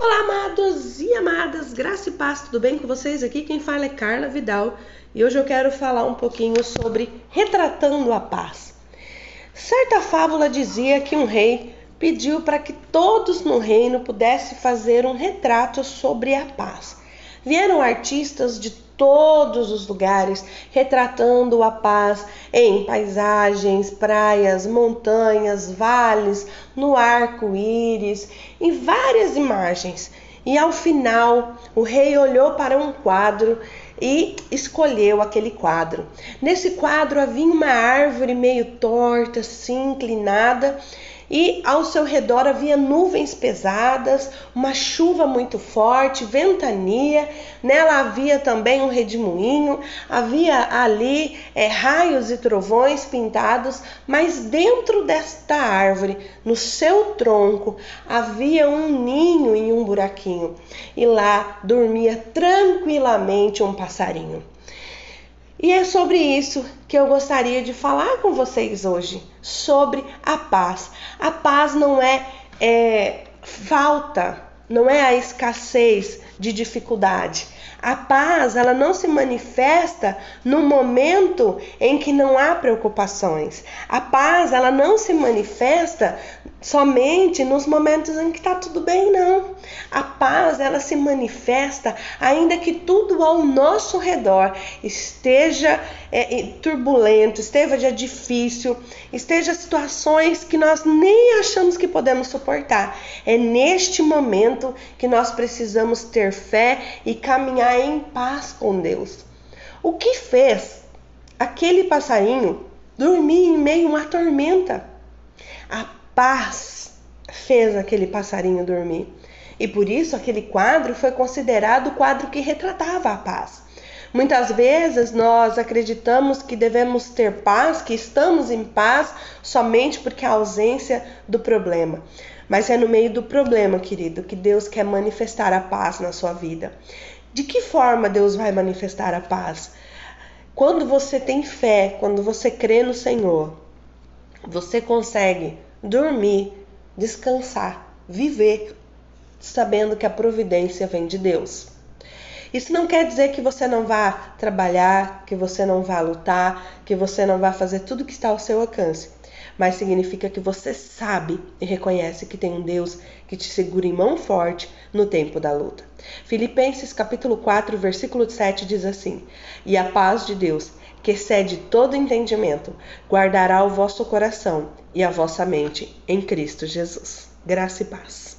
Olá, amados e amadas, graça e paz, tudo bem com vocês? Aqui quem fala é Carla Vidal e hoje eu quero falar um pouquinho sobre retratando a paz. Certa fábula dizia que um rei pediu para que todos no reino pudessem fazer um retrato sobre a paz. Vieram artistas de todos os lugares retratando a paz em paisagens, praias, montanhas, vales, no arco-íris, em várias imagens. E ao final, o rei olhou para um quadro e escolheu aquele quadro. Nesse quadro havia uma árvore meio torta, assim, inclinada, e ao seu redor havia nuvens pesadas, uma chuva muito forte, ventania. Nela havia também um redemoinho, havia ali é, raios e trovões pintados, mas dentro desta árvore, no seu tronco, havia um ninho em um buraquinho, e lá dormia tranquilamente um. E é sobre isso que eu gostaria de falar com vocês hoje, sobre a paz. A paz não é, é falta, não é a escassez de dificuldade. A paz, ela não se manifesta no momento em que não há preocupações. A paz, ela não se manifesta somente nos momentos em que está tudo bem, não. A paz, ela se manifesta ainda que tudo ao nosso redor esteja é, turbulento, esteja difícil, esteja situações que nós nem achamos que podemos suportar. É neste momento que nós precisamos ter fé e caminhar em paz com Deus. O que fez aquele passarinho dormir em meio a uma tormenta? A paz fez aquele passarinho dormir. E por isso aquele quadro foi considerado o quadro que retratava a paz. Muitas vezes nós acreditamos que devemos ter paz, que estamos em paz somente porque há ausência do problema. Mas é no meio do problema, querido, que Deus quer manifestar a paz na sua vida. De que forma Deus vai manifestar a paz? Quando você tem fé, quando você crê no Senhor, você consegue dormir, descansar, viver, sabendo que a providência vem de Deus. Isso não quer dizer que você não vá trabalhar, que você não vá lutar, que você não vá fazer tudo que está ao seu alcance, mas significa que você sabe e reconhece que tem um Deus que te segura em mão forte no tempo da luta. Filipenses capítulo 4, versículo 7 diz assim: "E a paz de Deus, que excede todo entendimento, guardará o vosso coração e a vossa mente em Cristo Jesus. Graça e paz.